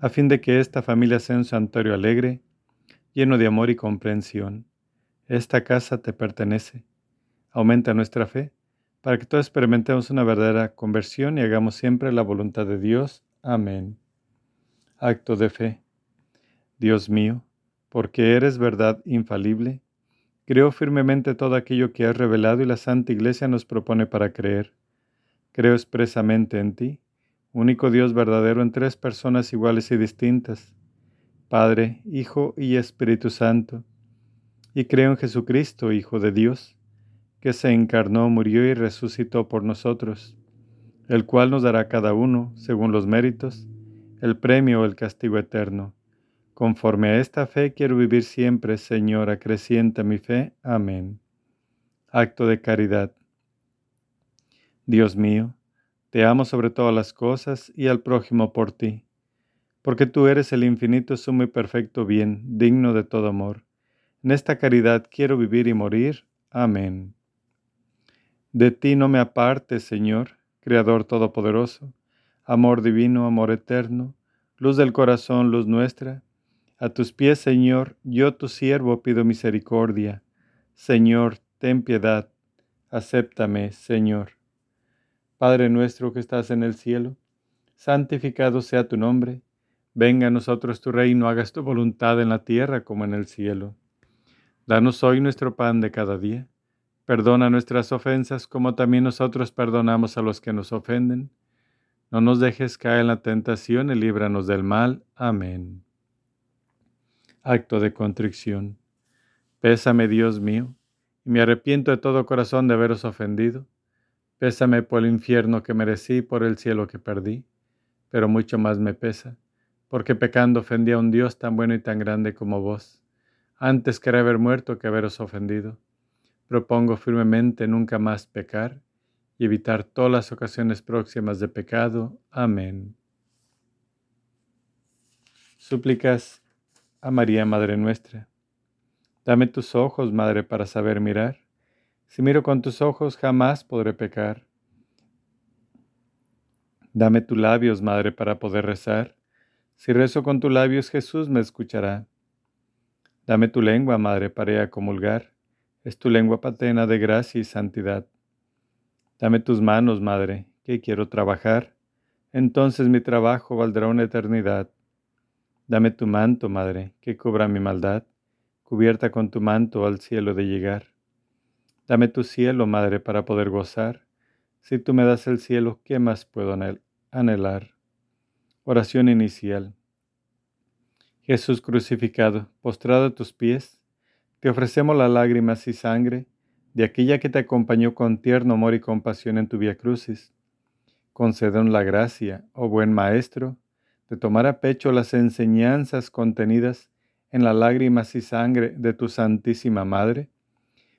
a fin de que esta familia sea un santuario alegre, lleno de amor y comprensión. Esta casa te pertenece. Aumenta nuestra fe para que todos experimentemos una verdadera conversión y hagamos siempre la voluntad de Dios. Amén. Acto de fe. Dios mío, porque eres verdad infalible, creo firmemente todo aquello que has revelado y la Santa Iglesia nos propone para creer. Creo expresamente en ti único Dios verdadero en tres personas iguales y distintas, Padre, Hijo y Espíritu Santo, y creo en Jesucristo, Hijo de Dios, que se encarnó, murió y resucitó por nosotros, el cual nos dará cada uno, según los méritos, el premio o el castigo eterno. Conforme a esta fe quiero vivir siempre, Señor, acrecienta mi fe. Amén. Acto de caridad. Dios mío, te amo sobre todas las cosas y al prójimo por ti, porque tú eres el infinito, sumo y perfecto bien, digno de todo amor. En esta caridad quiero vivir y morir. Amén. De ti no me apartes, Señor, Creador Todopoderoso, amor divino, amor eterno, luz del corazón, luz nuestra. A tus pies, Señor, yo tu siervo pido misericordia. Señor, ten piedad. Acéptame, Señor. Padre nuestro que estás en el cielo, santificado sea tu nombre, venga a nosotros tu reino, hagas tu voluntad en la tierra como en el cielo. Danos hoy nuestro pan de cada día, perdona nuestras ofensas como también nosotros perdonamos a los que nos ofenden. No nos dejes caer en la tentación y líbranos del mal. Amén. Acto de contrición. Pésame, Dios mío, y me arrepiento de todo corazón de haberos ofendido Pésame por el infierno que merecí, por el cielo que perdí, pero mucho más me pesa, porque pecando ofendí a un Dios tan bueno y tan grande como vos. Antes quería haber muerto que haberos ofendido. Propongo firmemente nunca más pecar y evitar todas las ocasiones próximas de pecado. Amén. Súplicas a María, Madre nuestra. Dame tus ojos, Madre, para saber mirar si miro con tus ojos, jamás podré pecar. Dame tus labios, Madre, para poder rezar. Si rezo con tus labios, Jesús me escuchará. Dame tu lengua, Madre, para comulgar. Es tu lengua patena de gracia y santidad. Dame tus manos, Madre, que quiero trabajar. Entonces mi trabajo valdrá una eternidad. Dame tu manto, Madre, que cubra mi maldad, cubierta con tu manto al cielo de llegar. Dame tu cielo, Madre, para poder gozar. Si tú me das el cielo, ¿qué más puedo anhelar? Oración inicial. Jesús crucificado, postrado a tus pies, te ofrecemos las lágrimas y sangre de aquella que te acompañó con tierno amor y compasión en tu vía crucis. Concedon la gracia, oh buen Maestro, de tomar a pecho las enseñanzas contenidas en las lágrimas y sangre de tu Santísima Madre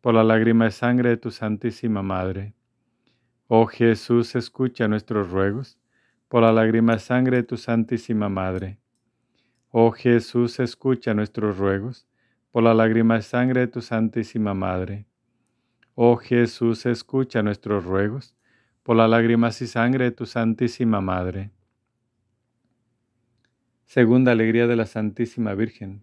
por la lágrima de sangre de tu Santísima Madre. Oh Jesús, escucha nuestros ruegos, por la lágrima de sangre de tu Santísima Madre. Oh Jesús, escucha nuestros ruegos por la lágrima y sangre de tu Santísima Madre. Oh Jesús, escucha nuestros ruegos por la lágrimas y sangre de tu Santísima Madre. Segunda alegría de la Santísima Virgen.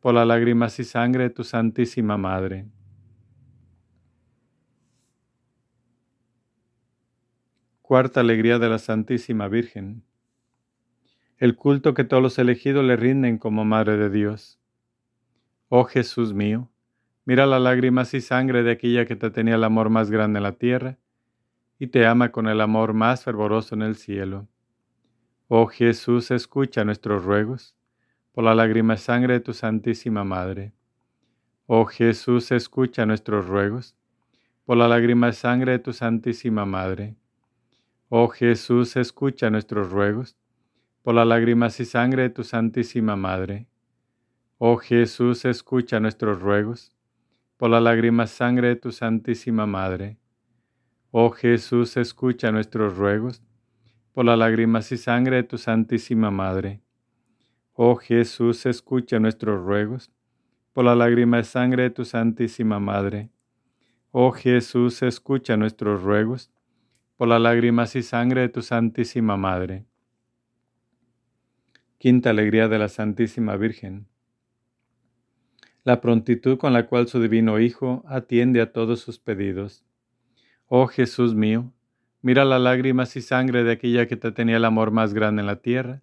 por las lágrimas y sangre de tu Santísima Madre. Cuarta alegría de la Santísima Virgen. El culto que todos los elegidos le rinden como Madre de Dios. Oh Jesús mío, mira las lágrimas y sangre de aquella que te tenía el amor más grande en la tierra y te ama con el amor más fervoroso en el cielo. Oh Jesús, escucha nuestros ruegos por la lágrima sangre de tu Santísima Madre. Oh Jesús, escucha nuestros ruegos por la lágrima sangre de tu Santísima Madre. Oh Jesús, escucha nuestros ruegos por las lágrimas y sangre de tu Santísima Madre. Oh Jesús, escucha nuestros ruegos por las lágrimas y sangre de tu Santísima Madre. Oh Jesús, escucha nuestros ruegos por las lágrimas y sangre de tu Santísima Madre. Oh Jesús, escucha nuestros ruegos por las lágrimas y sangre de tu Santísima Madre. Oh Jesús, escucha nuestros ruegos por las lágrimas y sangre de tu Santísima Madre. Quinta alegría de la Santísima Virgen. La prontitud con la cual su divino Hijo atiende a todos sus pedidos. Oh Jesús mío, mira las lágrimas y sangre de aquella que te tenía el amor más grande en la tierra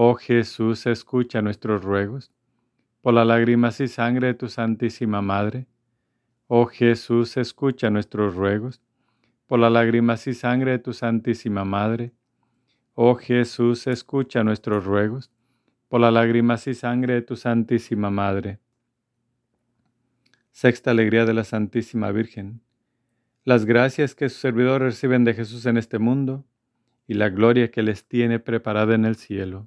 Oh Jesús, escucha nuestros ruegos. Por la lágrimas y sangre de tu Santísima Madre. Oh Jesús, escucha nuestros ruegos por las lágrimas y sangre de tu Santísima Madre. Oh Jesús, escucha nuestros ruegos, por las lágrimas y sangre de tu Santísima Madre. Sexta alegría de la Santísima Virgen. Las gracias que sus servidores reciben de Jesús en este mundo y la gloria que les tiene preparada en el cielo.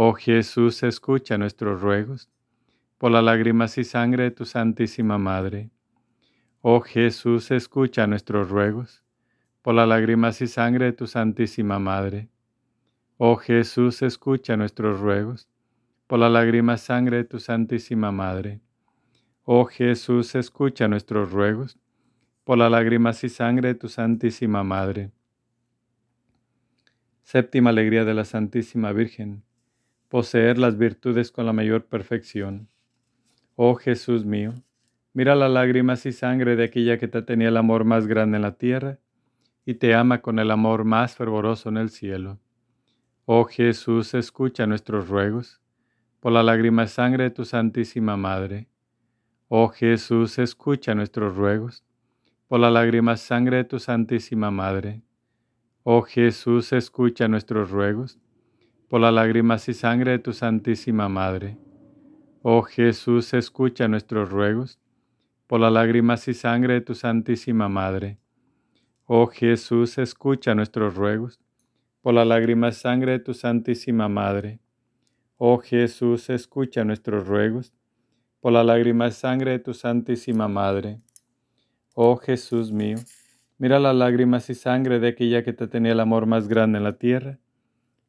Oh Jesús, escucha nuestros ruegos por las lágrimas y sangre de tu Santísima Madre. Oh Jesús, escucha nuestros ruegos por las lágrimas y sangre de tu Santísima Madre. Oh Jesús, escucha nuestros ruegos por la lágrima sangre de tu Santísima Madre. Oh Jesús, escucha nuestros ruegos, por la lágrimas y sangre de tu Santísima Madre. Séptima alegría de la Santísima Virgen, poseer las virtudes con la mayor perfección. Oh Jesús mío, mira las lágrimas y sangre de aquella que te tenía el amor más grande en la tierra y te ama con el amor más fervoroso en el cielo. Oh Jesús, escucha nuestros ruegos por la lágrima sangre de tu Santísima Madre. Oh Jesús, escucha nuestros ruegos, por la lágrima sangre de tu Santísima Madre. Oh Jesús, escucha nuestros ruegos, por la lágrimas y sangre de tu Santísima Madre. Oh Jesús, escucha nuestros ruegos, por la lágrimas y sangre de tu Santísima Madre. Oh Jesús, escucha nuestros ruegos, por la lágrima sangre de tu Santísima Madre. Oh Jesús, escucha nuestros ruegos por la lágrima de sangre de tu Santísima Madre. Oh Jesús mío, mira las lágrimas y sangre de aquella que te tenía el amor más grande en la tierra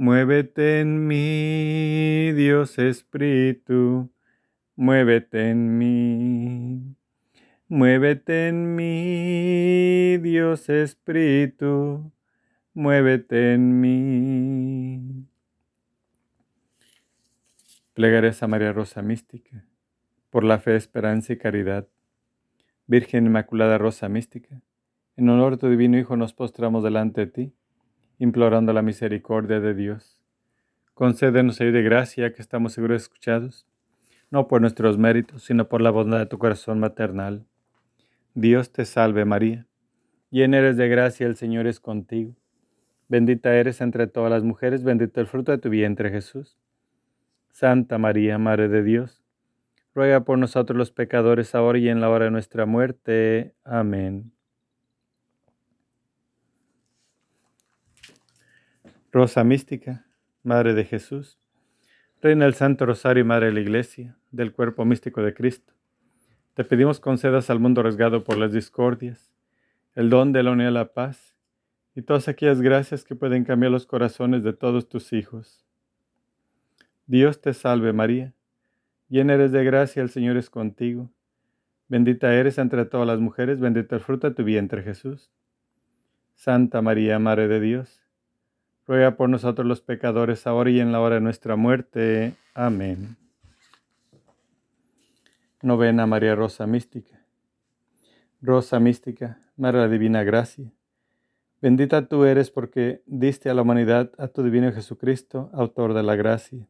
Muévete en mí, Dios Espíritu, muévete en mí. Muévete en mí, Dios Espíritu, muévete en mí. Plegares a María Rosa Mística, por la fe, esperanza y caridad. Virgen Inmaculada Rosa Mística, en honor de tu divino Hijo nos postramos delante de ti, implorando la misericordia de Dios. Concédenos ayuda y gracia que estamos seguros escuchados, no por nuestros méritos, sino por la bondad de tu corazón maternal. Dios te salve María, llena eres de gracia, el Señor es contigo. Bendita eres entre todas las mujeres, bendito el fruto de tu vientre Jesús. Santa María, Madre de Dios, ruega por nosotros los pecadores ahora y en la hora de nuestra muerte. Amén. Rosa Mística, Madre de Jesús, Reina del Santo Rosario y Madre de la Iglesia, del cuerpo místico de Cristo, te pedimos concedas al mundo arriesgado por las discordias, el don de la unidad y la paz, y todas aquellas gracias que pueden cambiar los corazones de todos tus hijos Dios te salve María, llena eres de gracia, el Señor es contigo. Bendita eres entre todas las mujeres, bendito el fruto de tu vientre Jesús. Santa María, Madre de Dios, ruega por nosotros los pecadores, ahora y en la hora de nuestra muerte. Amén. Novena María Rosa Mística. Rosa Mística, Madre de la Divina Gracia. Bendita tú eres porque diste a la humanidad a tu Divino Jesucristo, autor de la gracia.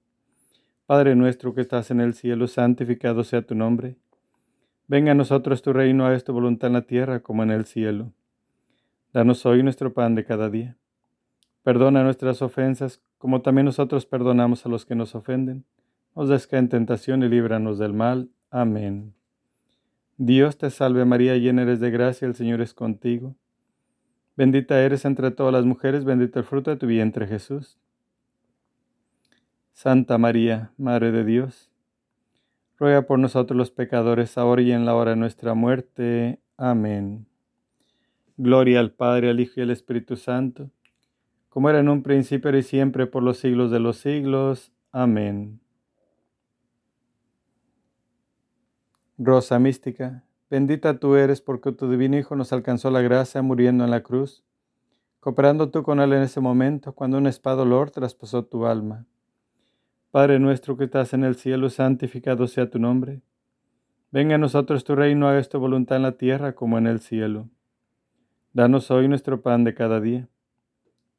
Padre nuestro que estás en el cielo, santificado sea tu nombre. Venga a nosotros tu reino, a tu voluntad en la tierra como en el cielo. Danos hoy nuestro pan de cada día. Perdona nuestras ofensas, como también nosotros perdonamos a los que nos ofenden. Nos desca en tentación y líbranos del mal. Amén. Dios te salve María, llena eres de gracia, el Señor es contigo. Bendita eres entre todas las mujeres, bendito el fruto de tu vientre Jesús. Santa María, Madre de Dios, ruega por nosotros los pecadores, ahora y en la hora de nuestra muerte. Amén. Gloria al Padre, al Hijo y al Espíritu Santo, como era en un principio y siempre por los siglos de los siglos. Amén. Rosa mística, bendita tú eres porque tu divino Hijo nos alcanzó la gracia muriendo en la cruz, cooperando tú con Él en ese momento cuando un espada dolor traspasó tu alma. Padre nuestro que estás en el cielo, santificado sea tu nombre. Venga a nosotros tu reino, haga tu voluntad en la tierra como en el cielo. Danos hoy nuestro pan de cada día.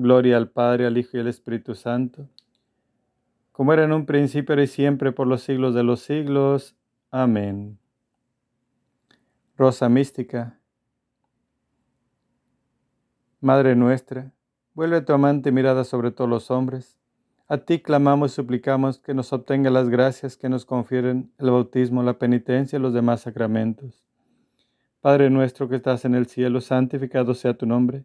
Gloria al Padre, al Hijo y al Espíritu Santo, como era en un principio y siempre por los siglos de los siglos. Amén. Rosa mística, Madre nuestra, vuelve tu amante mirada sobre todos los hombres. A ti clamamos y suplicamos que nos obtenga las gracias que nos confieren el bautismo, la penitencia y los demás sacramentos Padre nuestro que estás en el cielo, santificado sea tu nombre.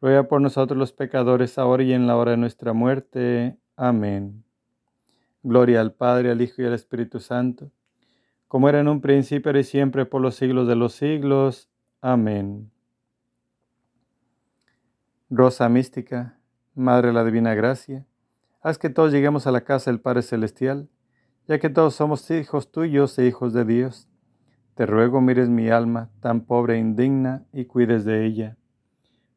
ruega por nosotros los pecadores, ahora y en la hora de nuestra muerte. Amén. Gloria al Padre, al Hijo y al Espíritu Santo, como era en un principio y siempre por los siglos de los siglos. Amén. Rosa mística, Madre de la Divina Gracia, haz que todos lleguemos a la casa del Padre Celestial ya que todos somos hijos tuyos e hijos de Dios. Te ruego mires mi alma, tan pobre e indigna, y cuides de ella.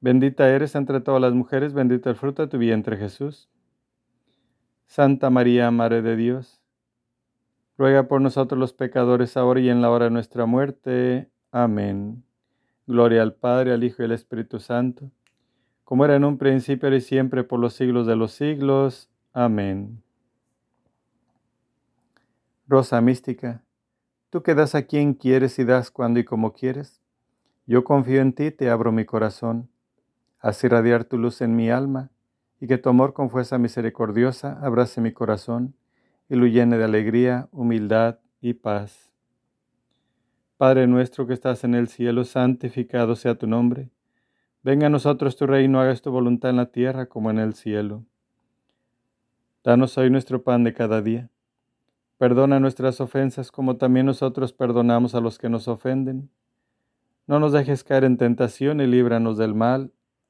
Bendita eres entre todas las mujeres, bendito el fruto de tu vientre Jesús. Santa María, Madre de Dios, ruega por nosotros los pecadores, ahora y en la hora de nuestra muerte. Amén. Gloria al Padre, al Hijo y al Espíritu Santo, como era en un principio y siempre por los siglos de los siglos. Amén. Rosa mística Tú que das a quien quieres y das cuando y como quieres. Yo confío en ti, te abro mi corazón. Haz irradiar tu luz en mi alma y que tu amor con fuerza misericordiosa abrace mi corazón y lo llene de alegría, humildad y paz. Padre nuestro que estás en el cielo, santificado sea tu nombre. Venga a nosotros tu reino, hagas tu voluntad en la tierra como en el cielo. Danos hoy nuestro pan de cada día Perdona nuestras ofensas como también nosotros perdonamos a los que nos ofenden. No nos dejes caer en tentación y líbranos del mal.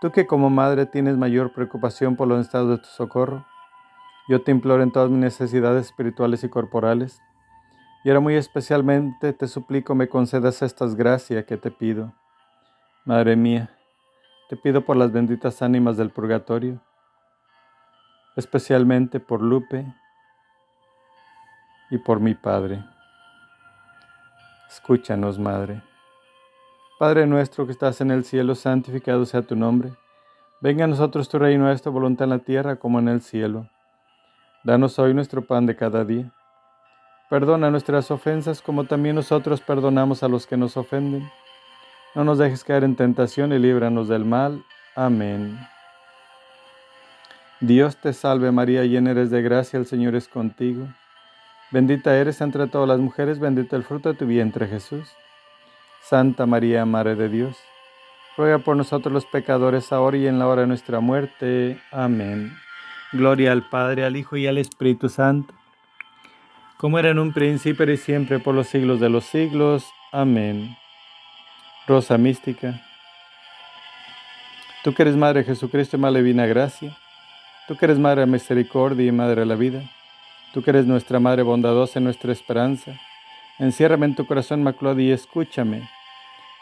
tú que como madre tienes mayor preocupación por los estados de tu socorro, yo te imploro en todas mis necesidades espirituales y corporales, y ahora muy especialmente te suplico me concedas estas gracias que te pido. Madre mía, te pido por las benditas ánimas del purgatorio, especialmente por Lupe y por mi Padre. Escúchanos, Madre. Padre nuestro que estás en el cielo, santificado sea tu nombre. Venga a nosotros tu reino, esta voluntad en la tierra como en el cielo. Danos hoy nuestro pan de cada día. Perdona nuestras ofensas como también nosotros perdonamos a los que nos ofenden. No nos dejes caer en tentación y líbranos del mal. Amén. Dios te salve María, llena eres de gracia, el Señor es contigo. Bendita eres entre todas las mujeres, bendito el fruto de tu vientre Jesús. Santa María, Madre de Dios, ruega por nosotros los pecadores, ahora y en la hora de nuestra muerte. Amén. Gloria al Padre, al Hijo y al Espíritu Santo, como era en un principio y siempre por los siglos de los siglos. Amén. Rosa mística, tú que eres Madre Jesucristo y Madre Divina Gracia, tú que eres Madre de Misericordia y Madre de la Vida, tú que eres nuestra Madre bondadosa y nuestra esperanza, enciérrame en tu corazón maculado y escúchame.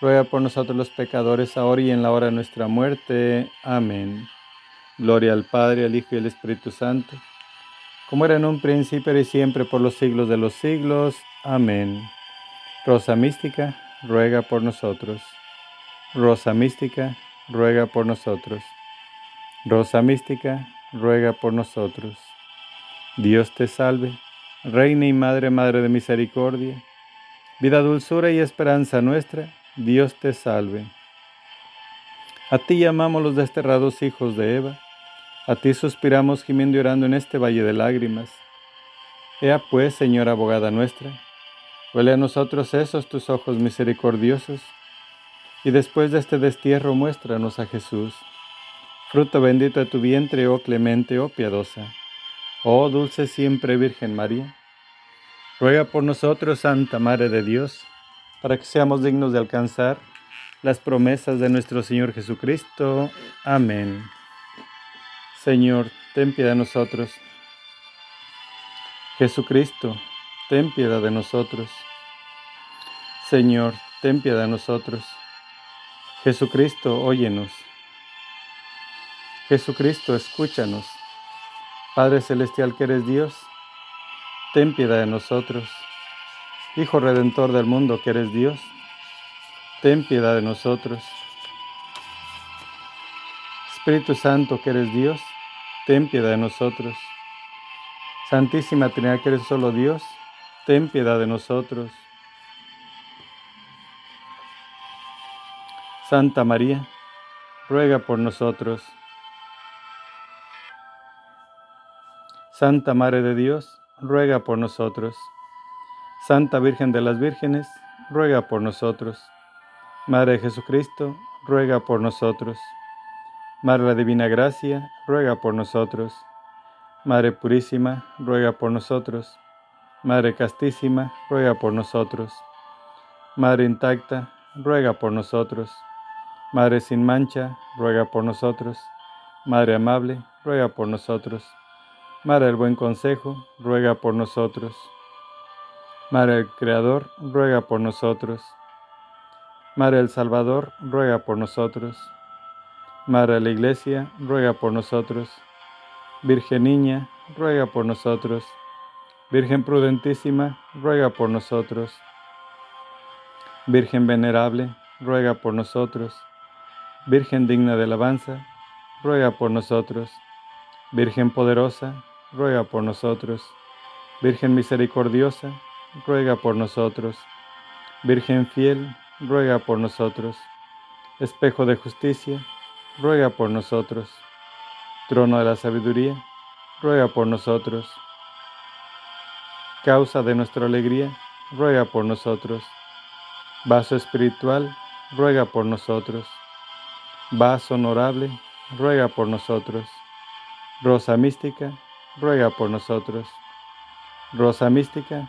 ruega por nosotros los pecadores, ahora y en la hora de nuestra muerte. Amén. Gloria al Padre, al Hijo y al Espíritu Santo, como era en un principio y siempre por los siglos de los siglos. Amén. Rosa mística, ruega por nosotros. Rosa mística, ruega por nosotros. Rosa mística, ruega por nosotros. Dios te salve, Reina y Madre, Madre de Misericordia, vida, dulzura y esperanza nuestra Dios te salve. A ti llamamos los desterrados hijos de Eva, a ti suspiramos gimiendo y orando en este valle de lágrimas. Ea pues, Señora abogada nuestra, huele a nosotros esos tus ojos misericordiosos, y después de este destierro muéstranos a Jesús, fruto bendito de tu vientre, oh clemente, oh piadosa, oh dulce siempre Virgen María. Ruega por nosotros, Santa Madre de Dios, para que seamos dignos de alcanzar las promesas de nuestro Señor Jesucristo. Amén. Señor, ten piedad de nosotros. Jesucristo, ten piedad de nosotros. Señor, ten piedad de nosotros. Jesucristo, óyenos. Jesucristo, escúchanos. Padre Celestial que eres Dios, ten piedad de nosotros. Hijo Redentor del mundo que eres Dios, ten piedad de nosotros. Espíritu Santo que eres Dios, ten piedad de nosotros. Santísima Trinidad que eres solo Dios, ten piedad de nosotros. Santa María, ruega por nosotros. Santa Madre de Dios, ruega por nosotros. Santa Virgen de las Vírgenes, ruega por nosotros. Madre Jesucristo, ruega por nosotros. Madre la Divina Gracia, ruega por nosotros. Madre Purísima, ruega por nosotros. Madre Castísima, ruega por nosotros. Madre intacta, ruega por nosotros. Madre sin mancha, ruega por nosotros. Madre amable, ruega por nosotros. Madre del buen consejo, ruega por nosotros. Madre del Creador, ruega por nosotros. Madre del Salvador, ruega por nosotros. Madre la Iglesia, ruega por nosotros. Virgen Niña, ruega por nosotros. Virgen prudentísima, ruega por nosotros. Virgen venerable, ruega por nosotros. Virgen digna de alabanza, ruega por nosotros. Virgen poderosa, ruega por nosotros. Virgen misericordiosa, ruega por nosotros. Virgen fiel, ruega por nosotros. Espejo de justicia, ruega por nosotros. Trono de la sabiduría, ruega por nosotros. Causa de nuestra alegría, ruega por nosotros. Vaso espiritual, ruega por nosotros. Vaso honorable, ruega por nosotros. Rosa mística, ruega por nosotros. Rosa mística,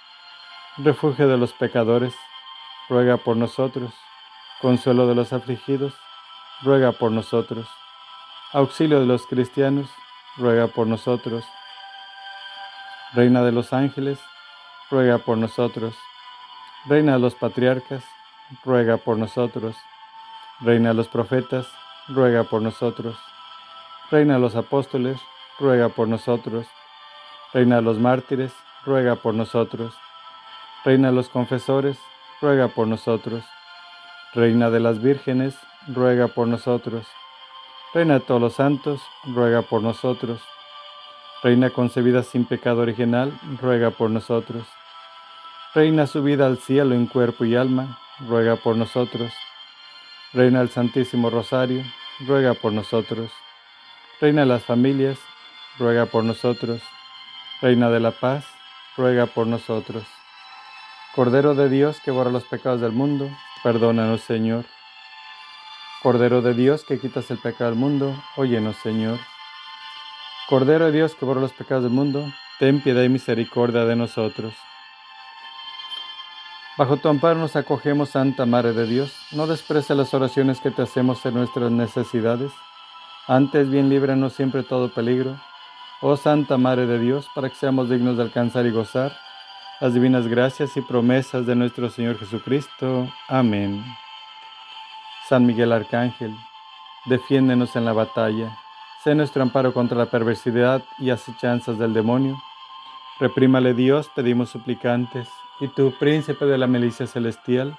Refugio de los pecadores, ruega por nosotros. Consuelo de los afligidos, ruega por nosotros. Auxilio de los cristianos, ruega por nosotros. Reina de los ángeles, ruega por nosotros. Reina de los patriarcas, ruega por nosotros. Reina de los profetas, ruega por nosotros. Reina de los apóstoles, ruega por nosotros. Reina de los mártires, ruega por nosotros. Reina de los confesores, ruega por nosotros. Reina de las vírgenes, ruega por nosotros. Reina de todos los santos, ruega por nosotros. Reina concebida sin pecado original, ruega por nosotros. Reina subida al cielo en cuerpo y alma, ruega por nosotros. Reina del Santísimo Rosario, ruega por nosotros. Reina de las familias, ruega por nosotros. Reina de la paz, ruega por nosotros. Cordero de Dios que borra los pecados del mundo, perdónanos Señor. Cordero de Dios que quitas el pecado del mundo, óyenos Señor. Cordero de Dios que borra los pecados del mundo, ten piedad y misericordia de nosotros. Bajo tu amparo nos acogemos, Santa Madre de Dios. No desprece las oraciones que te hacemos en nuestras necesidades. Antes bien líbranos siempre todo peligro Oh Santa Madre de Dios, para que seamos dignos de alcanzar y gozar las divinas gracias y promesas de nuestro Señor Jesucristo. Amén. San Miguel Arcángel, defiéndenos en la batalla, sé nuestro amparo contra la perversidad y acechanzas del demonio. Reprímale Dios, pedimos suplicantes, y tú, príncipe de la milicia celestial,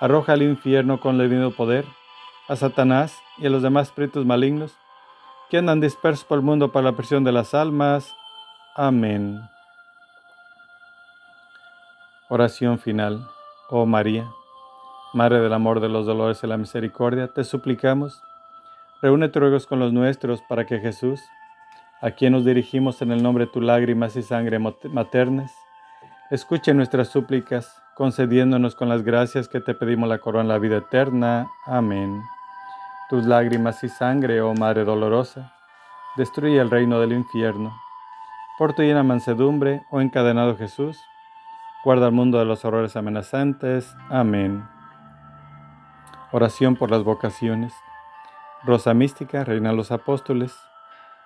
arroja al infierno con el divino poder a Satanás y a los demás espíritus malignos que andan dispersos por el mundo para la presión de las almas. Amén. Oración final. Oh María, Madre del amor, de los dolores y la misericordia, te suplicamos, reúne tus ruegos con los nuestros para que Jesús, a quien nos dirigimos en el nombre de tu lágrimas y sangre maternas, escuche nuestras súplicas, concediéndonos con las gracias que te pedimos la corona de la vida eterna. Amén tus lágrimas y sangre, oh Madre dolorosa, destruye el reino del infierno. Por tu llena mansedumbre, oh encadenado Jesús, guarda el mundo de los horrores amenazantes. Amén. Oración por las vocaciones. Rosa mística, reina de los apóstoles,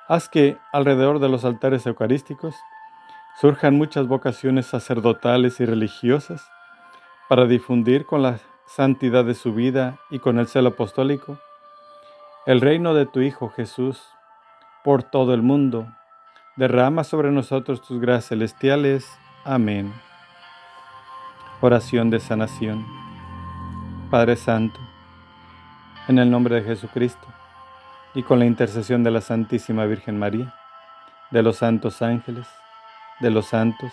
haz que alrededor de los altares eucarísticos surjan muchas vocaciones sacerdotales y religiosas para difundir con la santidad de su vida y con el celo apostólico el reino de tu Hijo Jesús por todo el mundo. Derrama sobre nosotros tus gracias celestiales. Amén. Oración de sanación. Padre Santo, en el nombre de Jesucristo y con la intercesión de la Santísima Virgen María, de los santos ángeles, de los santos,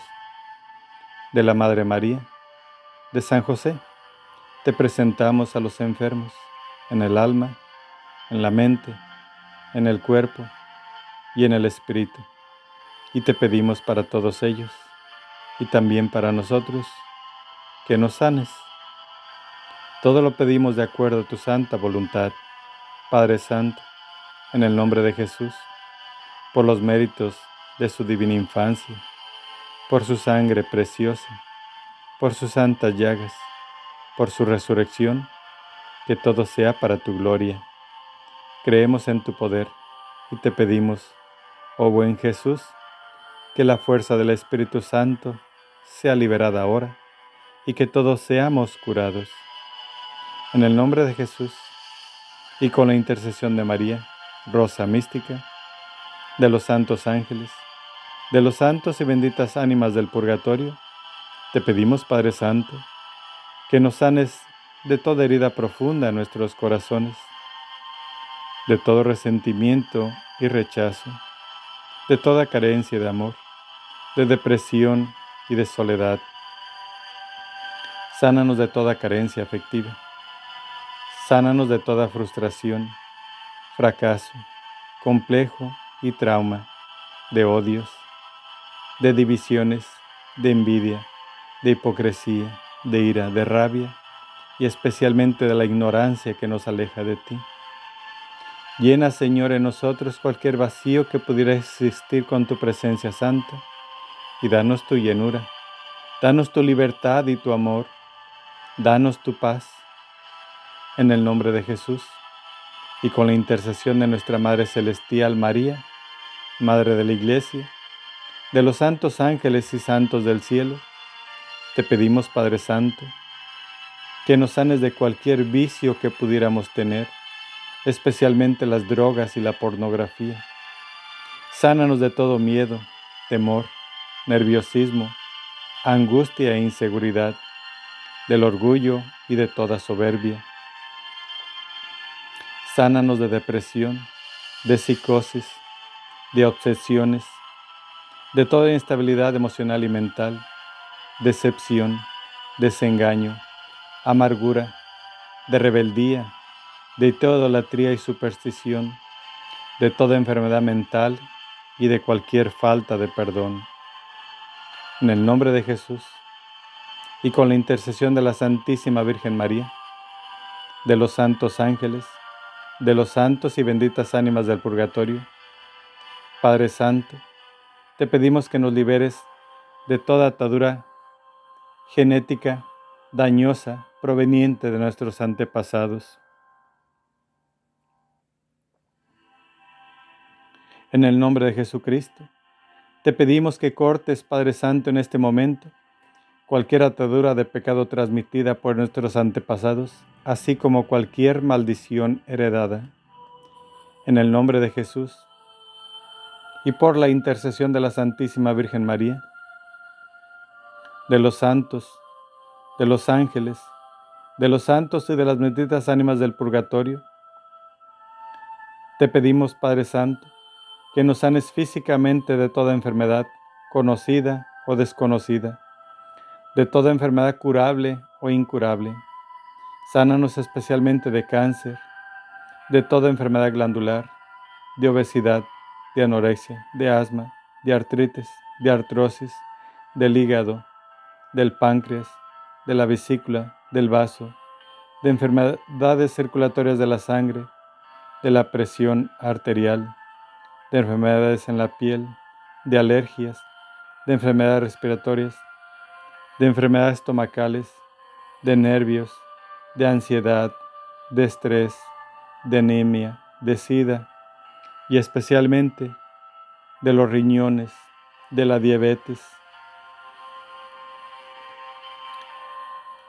de la Madre María, de San José, te presentamos a los enfermos en el alma, en la mente, en el cuerpo y en el espíritu. Y te pedimos para todos ellos y también para nosotros que nos sanes. Todo lo pedimos de acuerdo a tu santa voluntad, Padre Santo, en el nombre de Jesús, por los méritos de su divina infancia, por su sangre preciosa, por sus santas llagas, por su resurrección, que todo sea para tu gloria. Creemos en tu poder y te pedimos, oh buen Jesús, que la fuerza del Espíritu Santo sea liberada ahora y que todos seamos curados. En el nombre de Jesús y con la intercesión de María, Rosa Mística, de los santos ángeles, de los santos y benditas ánimas del purgatorio, te pedimos, Padre Santo, que nos sanes de toda herida profunda en nuestros corazones, de todo resentimiento y rechazo, de toda carencia de amor, de depresión y de soledad. Sánanos de toda carencia afectiva. Sánanos de toda frustración, fracaso, complejo y trauma, de odios, de divisiones, de envidia, de hipocresía, de ira, de rabia y especialmente de la ignorancia que nos aleja de ti. Llena, Señor, en nosotros cualquier vacío que pudiera existir con tu presencia santa y danos tu llenura. Danos tu libertad y tu amor. Danos tu paz. En el nombre de Jesús y con la intercesión de nuestra Madre Celestial María, Madre de la Iglesia, de los santos ángeles y santos del cielo, te pedimos, Padre Santo, que nos sanes de cualquier vicio que pudiéramos tener, especialmente las drogas y la pornografía. Sánanos de todo miedo, temor, nerviosismo, angustia e inseguridad, del orgullo y de toda soberbia. Sánanos de depresión, de psicosis, de obsesiones, de toda instabilidad emocional y mental, decepción, desengaño, amargura, de rebeldía, de toda idolatría y superstición, de toda enfermedad mental y de cualquier falta de perdón. En el nombre de Jesús y con la intercesión de la Santísima Virgen María, de los santos ángeles, de los santos y benditas ánimas del purgatorio, Padre Santo, te pedimos que nos liberes de toda atadura genética dañosa proveniente de nuestros antepasados. En el nombre de Jesucristo, te pedimos que cortes, Padre Santo, en este momento cualquier atadura de pecado transmitida por nuestros antepasados, así como cualquier maldición heredada. En el nombre de Jesús y por la intercesión de la Santísima Virgen María, de los santos, de los ángeles, de los santos y de las benditas ánimas del purgatorio, te pedimos, Padre Santo, que nos sanes físicamente de toda enfermedad, conocida o desconocida, de toda enfermedad curable o incurable. Sánanos especialmente de cáncer, de toda enfermedad glandular, de obesidad, de anorexia, de asma, de artritis, de artrosis, del hígado, del páncreas, de la vesícula, del vaso, de enfermedades circulatorias de la sangre, de la presión arterial, de enfermedades en la piel, de alergias, de enfermedades respiratorias, de enfermedades estomacales, de nervios, de ansiedad, de estrés, de anemia, de sida y especialmente de los riñones, de la diabetes.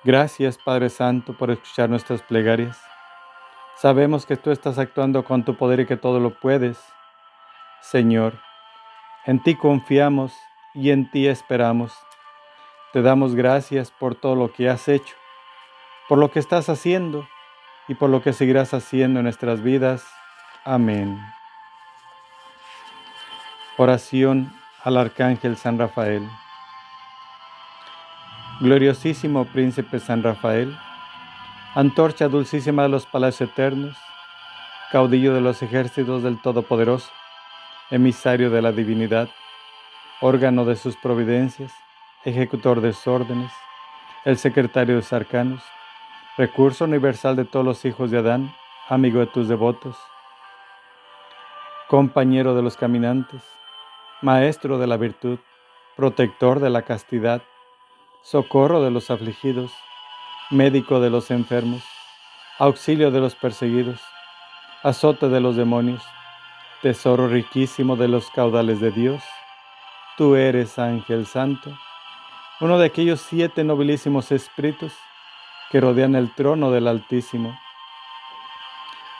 Gracias Padre Santo por escuchar nuestras plegarias. Sabemos que tú estás actuando con tu poder y que todo lo puedes Señor, en ti confiamos y en ti esperamos. Te damos gracias por todo lo que has hecho, por lo que estás haciendo y por lo que seguirás haciendo en nuestras vidas. Amén. Oración al Arcángel San Rafael. Gloriosísimo Príncipe San Rafael, antorcha dulcísima de los palacios eternos, caudillo de los ejércitos del Todopoderoso, emisario de la divinidad, órgano de sus providencias, ejecutor de sus órdenes, el secretario de sus arcanos, recurso universal de todos los hijos de Adán, amigo de tus devotos, compañero de los caminantes, Maestro de la virtud, protector de la castidad, socorro de los afligidos, médico de los enfermos, auxilio de los perseguidos, azote de los demonios, tesoro riquísimo de los caudales de Dios, tú eres ángel santo, uno de aquellos siete nobilísimos espíritus que rodean el trono del Altísimo.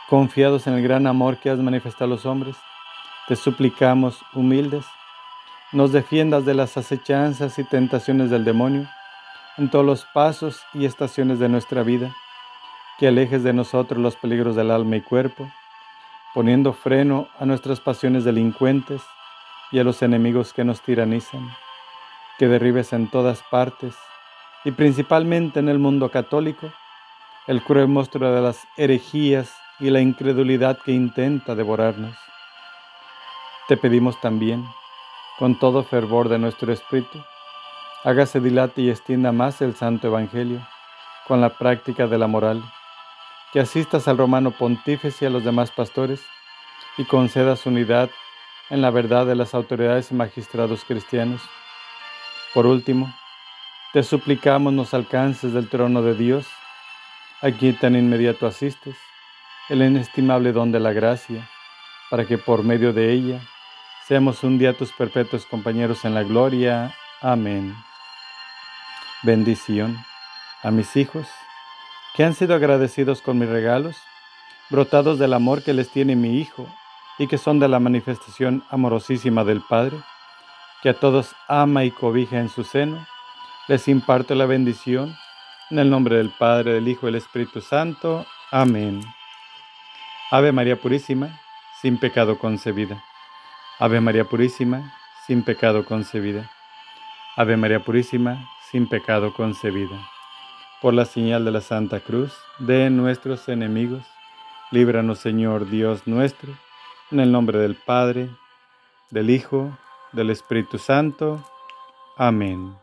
Confiados en el gran amor que has manifestado a los hombres, te suplicamos, humildes, nos defiendas de las acechanzas y tentaciones del demonio en todos los pasos y estaciones de nuestra vida, que alejes de nosotros los peligros del alma y cuerpo, poniendo freno a nuestras pasiones delincuentes y a los enemigos que nos tiranizan, que derribes en todas partes y principalmente en el mundo católico el cruel monstruo de las herejías y la incredulidad que intenta devorarnos. Te pedimos también con todo fervor de nuestro espíritu, hágase dilate y extienda más el Santo Evangelio con la práctica de la moral, que asistas al romano pontífice y a los demás pastores y concedas unidad en la verdad de las autoridades y magistrados cristianos. Por último, te suplicamos nos alcances del trono de Dios, aquí tan inmediato asistes, el inestimable don de la gracia, para que por medio de ella Seamos un día tus perpetuos compañeros en la gloria. Amén. Bendición a mis hijos, que han sido agradecidos con mis regalos, brotados del amor que les tiene mi Hijo y que son de la manifestación amorosísima del Padre, que a todos ama y cobija en su seno, les imparto la bendición en el nombre del Padre, del Hijo y del Espíritu Santo. Amén. Ave María Purísima, sin pecado concebida. Ave María Purísima, sin pecado concebida. Ave María Purísima, sin pecado concebida. Por la señal de la Santa Cruz, de nuestros enemigos, líbranos Señor Dios nuestro, en el nombre del Padre, del Hijo, del Espíritu Santo. Amén.